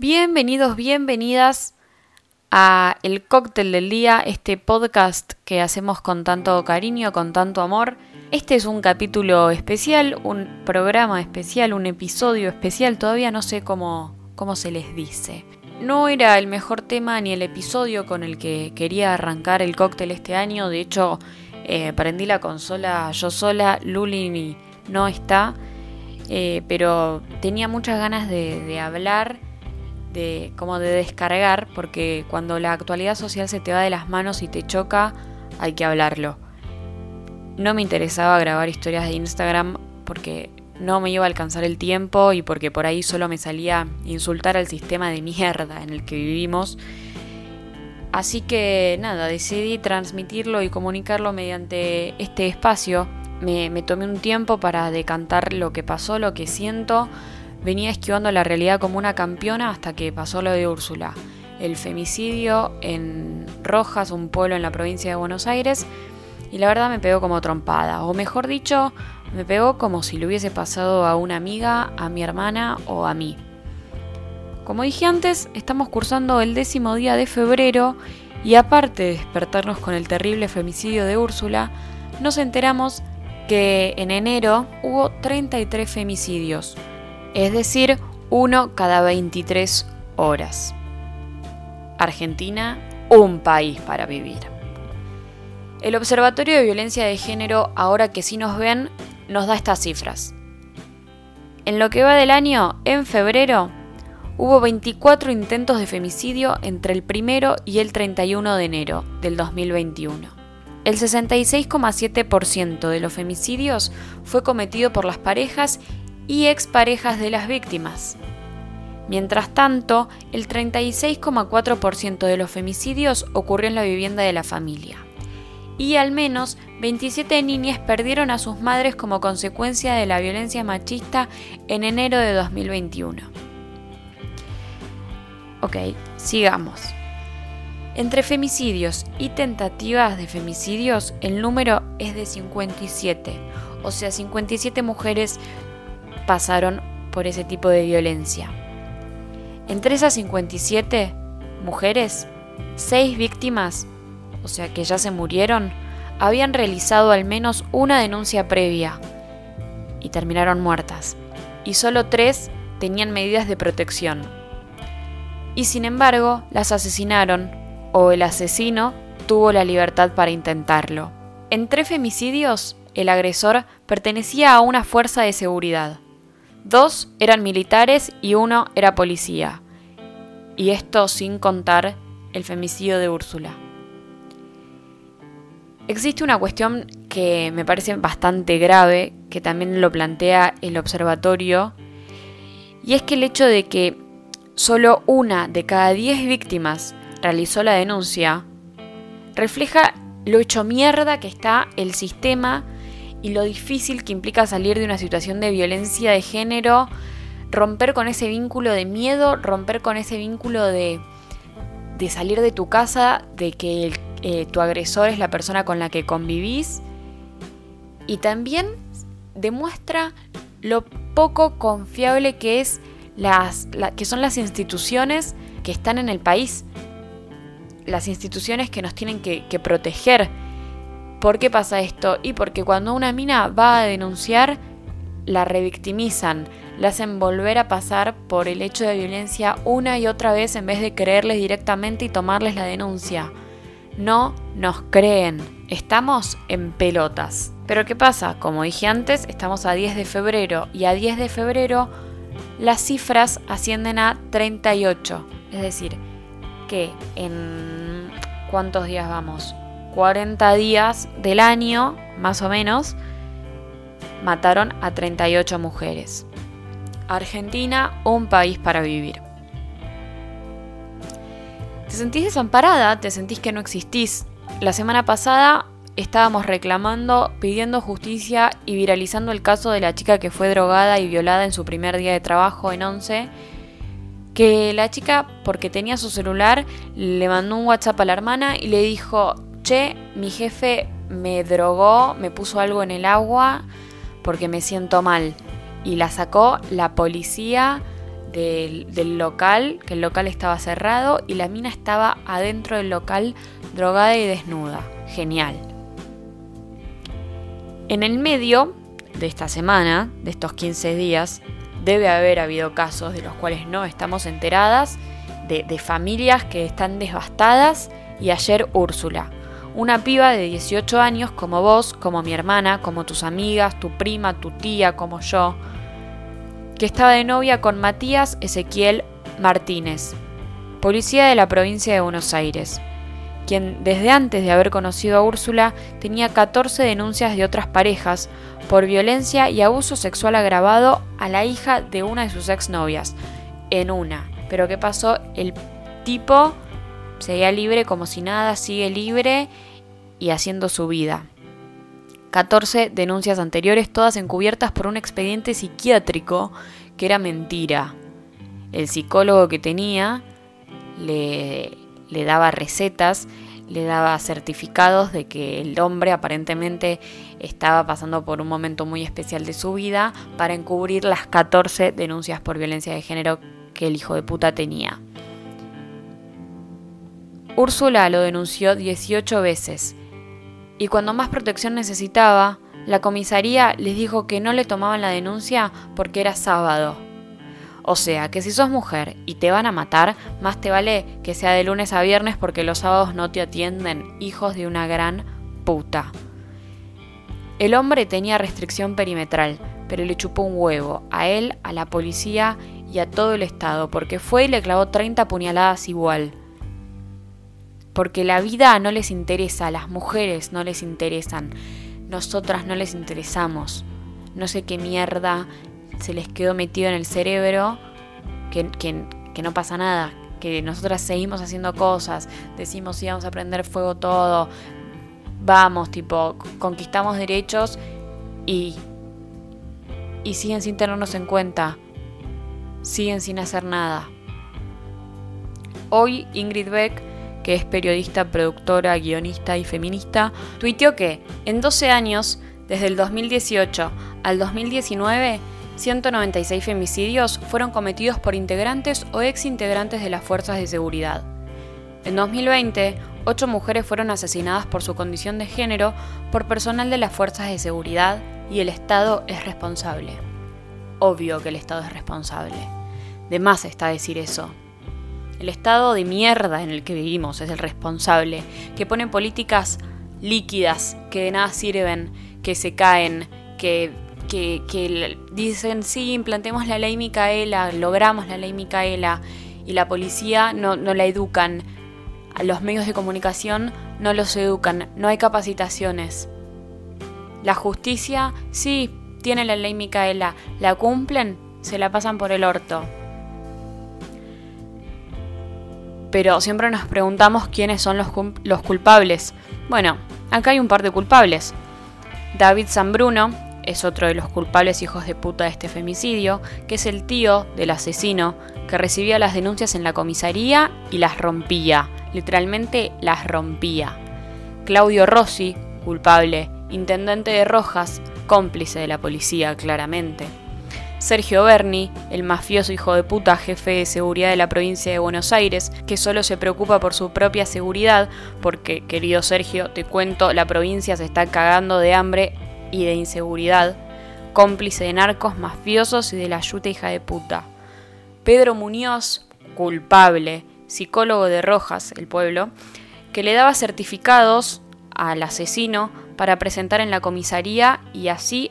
Bienvenidos, bienvenidas a El Cóctel del Día, este podcast que hacemos con tanto cariño, con tanto amor. Este es un capítulo especial, un programa especial, un episodio especial, todavía no sé cómo, cómo se les dice. No era el mejor tema ni el episodio con el que quería arrancar el cóctel este año, de hecho eh, prendí la consola yo sola, Luli no está, eh, pero tenía muchas ganas de hablar de como de descargar, porque cuando la actualidad social se te va de las manos y te choca, hay que hablarlo. No me interesaba grabar historias de Instagram porque no me iba a alcanzar el tiempo y porque por ahí solo me salía insultar al sistema de mierda en el que vivimos. Así que nada, decidí transmitirlo y comunicarlo mediante este espacio. Me, me tomé un tiempo para decantar lo que pasó, lo que siento, venía esquivando la realidad como una campeona hasta que pasó lo de Úrsula, el femicidio en Rojas, un pueblo en la provincia de Buenos Aires, y la verdad me pegó como trompada, o mejor dicho, me pegó como si le hubiese pasado a una amiga, a mi hermana o a mí. Como dije antes, estamos cursando el décimo día de febrero y aparte de despertarnos con el terrible femicidio de Úrsula, nos enteramos que en enero hubo 33 femicidios, es decir, uno cada 23 horas. Argentina, un país para vivir. El Observatorio de Violencia de Género, ahora que sí nos ven, nos da estas cifras. En lo que va del año, en febrero, hubo 24 intentos de femicidio entre el 1 y el 31 de enero del 2021. El 66,7% de los femicidios fue cometido por las parejas y exparejas de las víctimas. Mientras tanto, el 36,4% de los femicidios ocurrió en la vivienda de la familia. Y al menos 27 niñas perdieron a sus madres como consecuencia de la violencia machista en enero de 2021. Ok, sigamos. Entre femicidios y tentativas de femicidios, el número es de 57, o sea, 57 mujeres pasaron por ese tipo de violencia. Entre esas 57 mujeres, 6 víctimas, o sea que ya se murieron, habían realizado al menos una denuncia previa y terminaron muertas. Y solo 3 tenían medidas de protección. Y sin embargo, las asesinaron o el asesino tuvo la libertad para intentarlo. En tres femicidios, el agresor pertenecía a una fuerza de seguridad. Dos eran militares y uno era policía. Y esto sin contar el femicidio de Úrsula. Existe una cuestión que me parece bastante grave, que también lo plantea el observatorio, y es que el hecho de que solo una de cada diez víctimas realizó la denuncia, refleja lo hecho mierda que está el sistema y lo difícil que implica salir de una situación de violencia de género, romper con ese vínculo de miedo, romper con ese vínculo de, de salir de tu casa, de que eh, tu agresor es la persona con la que convivís. Y también demuestra lo poco confiable que, es las, que son las instituciones que están en el país. Las instituciones que nos tienen que, que proteger ¿Por qué pasa esto? Y porque cuando una mina va a denunciar, la revictimizan, la hacen volver a pasar por el hecho de violencia una y otra vez en vez de creerles directamente y tomarles la denuncia. No nos creen, estamos en pelotas. Pero ¿qué pasa? Como dije antes, estamos a 10 de febrero y a 10 de febrero las cifras ascienden a 38. Es decir, que en... ¿Cuántos días vamos? 40 días del año, más o menos, mataron a 38 mujeres. Argentina, un país para vivir. ¿Te sentís desamparada? ¿Te sentís que no existís? La semana pasada estábamos reclamando, pidiendo justicia y viralizando el caso de la chica que fue drogada y violada en su primer día de trabajo en 11. Que la chica, porque tenía su celular, le mandó un WhatsApp a la hermana y le dijo, mi jefe me drogó, me puso algo en el agua porque me siento mal. Y la sacó la policía del, del, local, que el local estaba cerrado y la mina estaba adentro del local drogada y desnuda. Genial. En el medio de esta semana, de estos 15 días, debe haber habido casos de los cuales no estamos enteradas, de, de familias que están devastadas y ayer Úrsula, una piba de 18 años como vos, como mi hermana, como tus amigas, tu prima, tu tía, como yo, que estaba de novia con Matías Ezequiel Martínez, policía de la provincia de Buenos Aires, quien desde antes de haber conocido a Úrsula tenía 14 denuncias de otras parejas por violencia y abuso sexual agravado a la hija de una de sus exnovias, en una. Pero ¿qué pasó? El tipo seguía libre como si nada, sigue libre y haciendo su vida. 14 denuncias anteriores, todas encubiertas por un expediente psiquiátrico que era mentira. El psicólogo que tenía le, le daba recetas, le daba certificados de que el hombre aparentemente estaba pasando por un momento muy especial de su vida para encubrir las 14 denuncias por violencia de género que el hijo de puta tenía. Úrsula lo denunció 18 veces y cuando más protección necesitaba, la comisaría les dijo que no le tomaban la denuncia porque era sábado. O sea, que si sos mujer y te van a matar, más te vale que sea de lunes a viernes porque los sábados no te atienden, hijos de una gran puta. El hombre tenía restricción perimetral, pero le chupó un huevo, a él, a la policía y a todo el Estado, porque fue y le clavó 30 puñaladas igual porque la vida no les interesa, las mujeres no les interesan, nosotras no les interesamos. No sé qué mierda se les quedó metido en el cerebro, que, que, no pasa nada, que nosotras seguimos haciendo cosas, decimos si vamos a prender fuego todo, vamos, tipo, conquistamos derechos y, y siguen sin tenernos en cuenta, siguen sin hacer nada. Hoy Ingrid Beck que es periodista, productora, guionista y feminista, tuiteó que en 12 años, desde el 2018 al 2019, 196 femicidios fueron cometidos por integrantes o exintegrantes de las fuerzas de seguridad. En 2020, 8 mujeres fueron asesinadas por su condición de género por personal de las fuerzas de seguridad y el Estado es responsable. Obvio que el Estado es responsable. De más está decir eso. El estado de mierda en el que vivimos es el responsable, que pone políticas líquidas que de nada sirven, que se caen, que, que, dicen, sí, implantemos la ley Micaela, logramos la ley Micaela, y la policía no, no la educan, a los medios de comunicación no los educan, no hay capacitaciones. La justicia, sí, tiene la ley Micaela, la cumplen, se la pasan por el orto. Pero siempre nos preguntamos quiénes son los, los culpables. Bueno, acá hay un par de culpables. David Zambruno es otro de los culpables hijos de puta de este femicidio, que es el tío del asesino que recibía las denuncias en la comisaría y las rompía, literalmente las rompía. Claudio Rossi, culpable, intendente de Rojas, cómplice de la policía claramente. Sergio Berni, el mafioso hijo de puta jefe de seguridad de la provincia de Buenos Aires, que solo se preocupa por su propia seguridad, porque, querido Sergio, te cuento, la provincia se está cagando de hambre y de inseguridad, cómplice de narcos mafiosos y de la yuta hija de puta. Pedro Muñoz, culpable, psicólogo de Rojas, el pueblo, que le daba certificados al asesino para presentar en la comisaría y así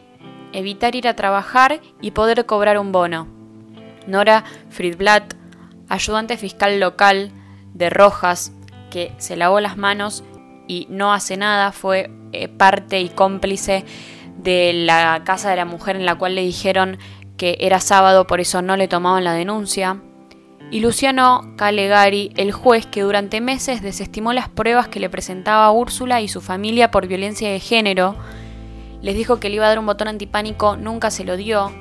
evitar ir a trabajar y poder cobrar un bono. Nora Friedblatt, ayudante fiscal local de Rojas, que se lavó las manos y no hace nada, fue eh, parte y cómplice de la casa de la mujer en la cual le dijeron que era sábado, por eso no le tomaban la denuncia. Y Luciano Calegari, el juez que durante meses desestimó las pruebas que le presentaba Úrsula y su familia por violencia de género, les dijo que le iba a dar un botón antipánico, nunca se lo dio.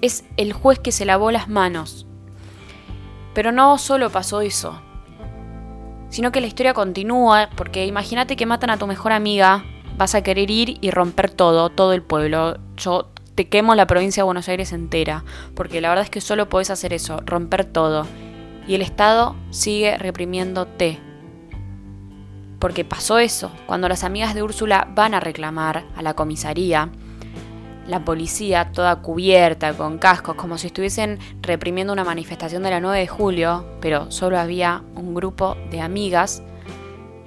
Es el juez que se lavó las manos. Pero no solo pasó eso, sino que la historia continúa, porque imagínate que matan a tu mejor amiga, vas a querer ir y romper todo, todo el pueblo. Yo te quemo la provincia de Buenos Aires entera, porque la verdad es que solo podés hacer eso, romper todo. Y el Estado sigue reprimiéndote. Porque pasó eso, cuando las amigas de Úrsula van a reclamar a la comisaría, la policía toda cubierta, con cascos, como si estuviesen reprimiendo una manifestación de la 9 de julio, pero solo había un grupo de amigas,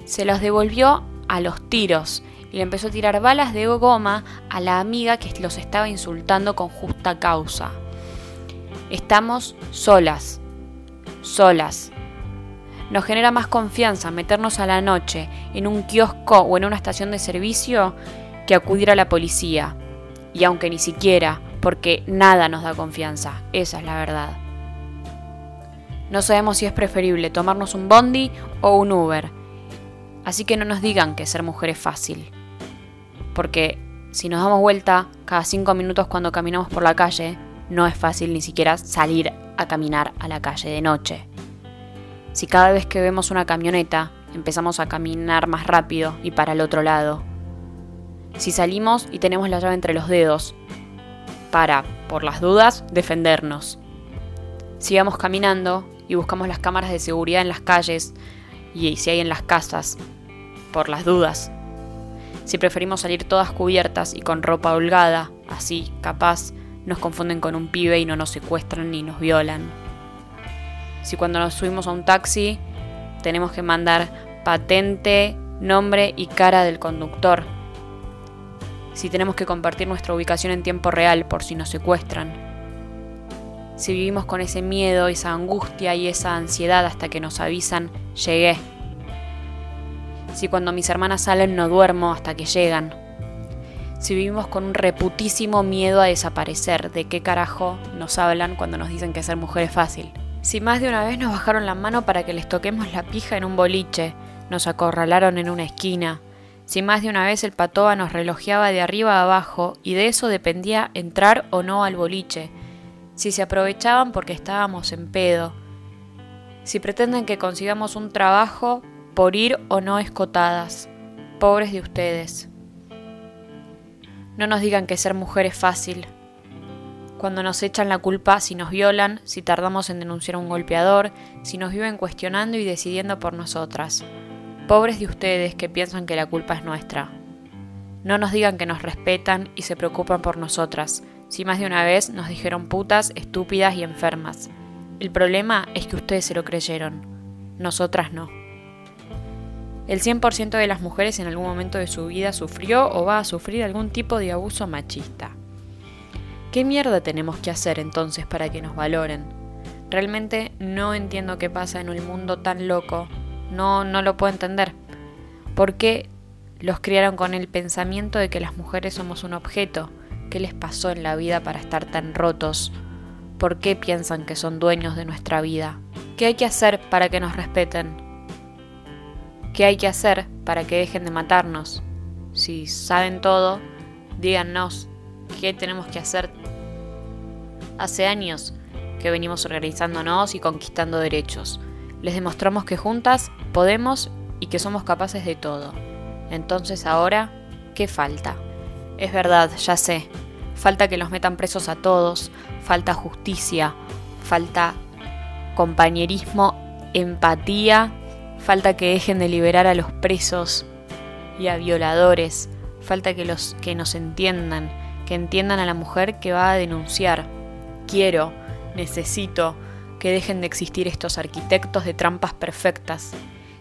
se los devolvió a los tiros y le empezó a tirar balas de goma a la amiga que los estaba insultando con justa causa. Estamos solas, solas. Nos genera más confianza meternos a la noche en un kiosco o en una estación de servicio que acudir a la policía. Y aunque ni siquiera, porque nada nos da confianza, esa es la verdad. No sabemos si es preferible tomarnos un bondi o un Uber Así que no nos digan que ser mujer es fácil. Porque si nos damos vuelta cada cinco minutos cuando caminamos por la calle, no es fácil ni siquiera salir a caminar a la calle de noche. Si cada vez que vemos una camioneta empezamos a caminar más rápido y para el otro lado. Si salimos y tenemos la llave entre los dedos, para, por las dudas, defendernos. Si vamos caminando y buscamos las cámaras de seguridad en las calles y si hay en las casas por las dudas. Si preferimos salir todas cubiertas y con ropa holgada, así, capaz, nos confunden con un pibe y no nos secuestran ni nos violan. Si cuando nos subimos a un taxi tenemos que mandar patente, nombre y cara del conductor. Si tenemos que compartir nuestra ubicación en tiempo real por si nos secuestran. Si vivimos con ese miedo, esa angustia y esa ansiedad hasta que nos avisan, llegué, si cuando mis hermanas salen no duermo hasta que llegan. Si vivimos con un reputísimo miedo a desaparecer, ¿de qué carajo nos hablan cuando nos dicen que ser mujer es fácil? Si más de una vez nos bajaron la mano para que les toquemos la pija en un boliche, nos acorralaron en una esquina, si más de una vez el patoa nos relojeaba de arriba a abajo y de eso dependía entrar o no al boliche, si se aprovechaban porque estábamos en pedo, si pretenden que consigamos un trabajo por ir o no escotadas. Pobres de ustedes. No nos digan que ser mujer es fácil. Cuando nos echan la culpa si nos violan, si tardamos en denunciar a un golpeador, si nos viven cuestionando y decidiendo por nosotras. Pobres de ustedes que piensan que la culpa es nuestra. No nos digan que nos respetan y se preocupan por nosotras, si más de una vez nos dijeron putas, estúpidas y enfermas. El problema es que ustedes se lo creyeron, nosotras no. El 100% de las mujeres en algún momento de su vida sufrió o va a sufrir algún tipo de abuso machista. ¿Qué mierda tenemos que hacer entonces para que nos valoren? Realmente no entiendo qué pasa en un mundo tan loco. No, no lo puedo entender. ¿Por qué los criaron con el pensamiento de que las mujeres somos un objeto? ¿Qué les pasó en la vida para estar tan rotos? ¿Por qué piensan que son dueños de nuestra vida? ¿Qué hay que hacer para que nos respeten? ¿Qué hay que hacer para que dejen de matarnos? Si saben todo, díganos qué tenemos que hacer. Hace años que venimos organizándonos y conquistando derechos. Les demostramos que juntas podemos y que somos capaces de todo. Entonces ahora, ¿qué falta? Es verdad, ya sé. Falta que los metan presos a todos, falta justicia, falta compañerismo, empatía Falta que dejen de liberar a los presos y a violadores. Falta que, los, que nos entiendan, que entiendan a la mujer que va a denunciar. Quiero, necesito que dejen de existir estos arquitectos de trampas perfectas.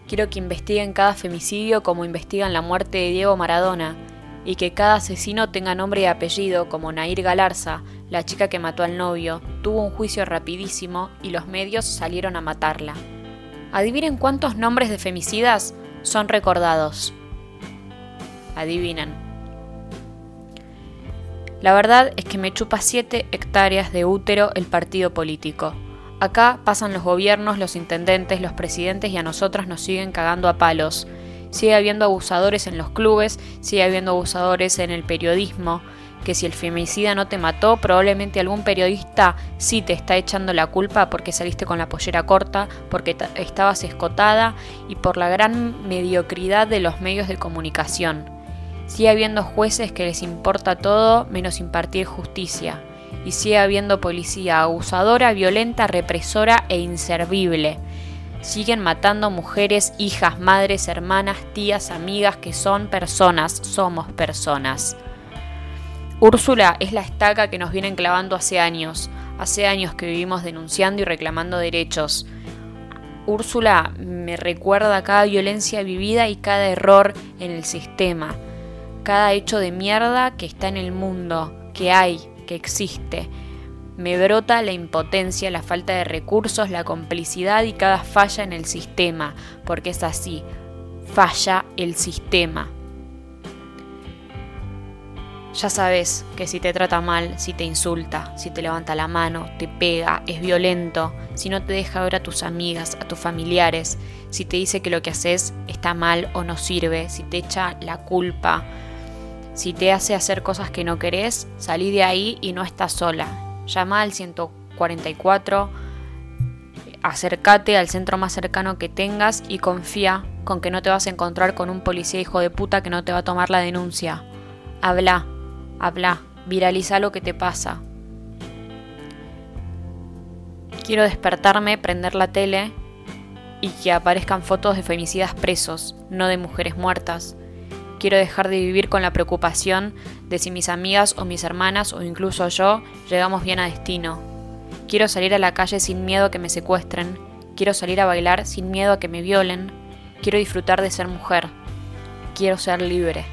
Quiero que investiguen cada femicidio como investigan la muerte de Diego Maradona y que cada asesino tenga nombre y apellido como Nair Galarza, la chica que mató al novio, tuvo un juicio rapidísimo y los medios salieron a matarla. Adivinen cuántos nombres de femicidas son recordados. Adivinen. La verdad es que me chupa 7 hectáreas de útero el partido político. Acá pasan los gobiernos, los intendentes, los presidentes y a nosotras nos siguen cagando a palos. Sigue habiendo abusadores en los clubes, sigue habiendo abusadores en el periodismo, que si el femicida no te mató, probablemente algún periodista sí te está echando la culpa porque saliste con la pollera corta, porque estabas escotada y por la gran mediocridad de los medios de comunicación. Sigue habiendo jueces que les importa todo menos impartir justicia. Y sigue habiendo policía abusadora, violenta, represora e inservible. Siguen matando mujeres, hijas, madres, hermanas, tías, amigas que son personas, somos personas. Úrsula es la estaca que nos vienen clavando hace años, hace años que vivimos denunciando y reclamando derechos. Úrsula me recuerda cada violencia vivida y cada error en el sistema, cada hecho de mierda que está en el mundo, que hay, que existe. Me brota la impotencia, la falta de recursos, la complicidad y cada falla en el sistema, porque es así, falla el sistema. Ya sabes que si te trata mal, si te insulta, si te levanta la mano, te pega, es violento, si no te deja ver a tus amigas, a tus familiares, si te dice que lo que haces está mal o no sirve, si te echa la culpa, si te hace hacer cosas que no querés, salí de ahí y no estás sola. Llama al 144, acércate al centro más cercano que tengas y confía con que no te vas a encontrar con un policía hijo de puta que no te va a tomar la denuncia. Habla Habla, viraliza lo que te pasa. Quiero despertarme, prender la tele y que aparezcan fotos de femicidas presos, no de mujeres muertas. Quiero dejar de vivir con la preocupación de si mis amigas o mis hermanas o incluso yo llegamos bien a destino. Quiero salir a la calle sin miedo a que me secuestren. Quiero salir a bailar sin miedo a que me violen. Quiero disfrutar de ser mujer. Quiero ser libre.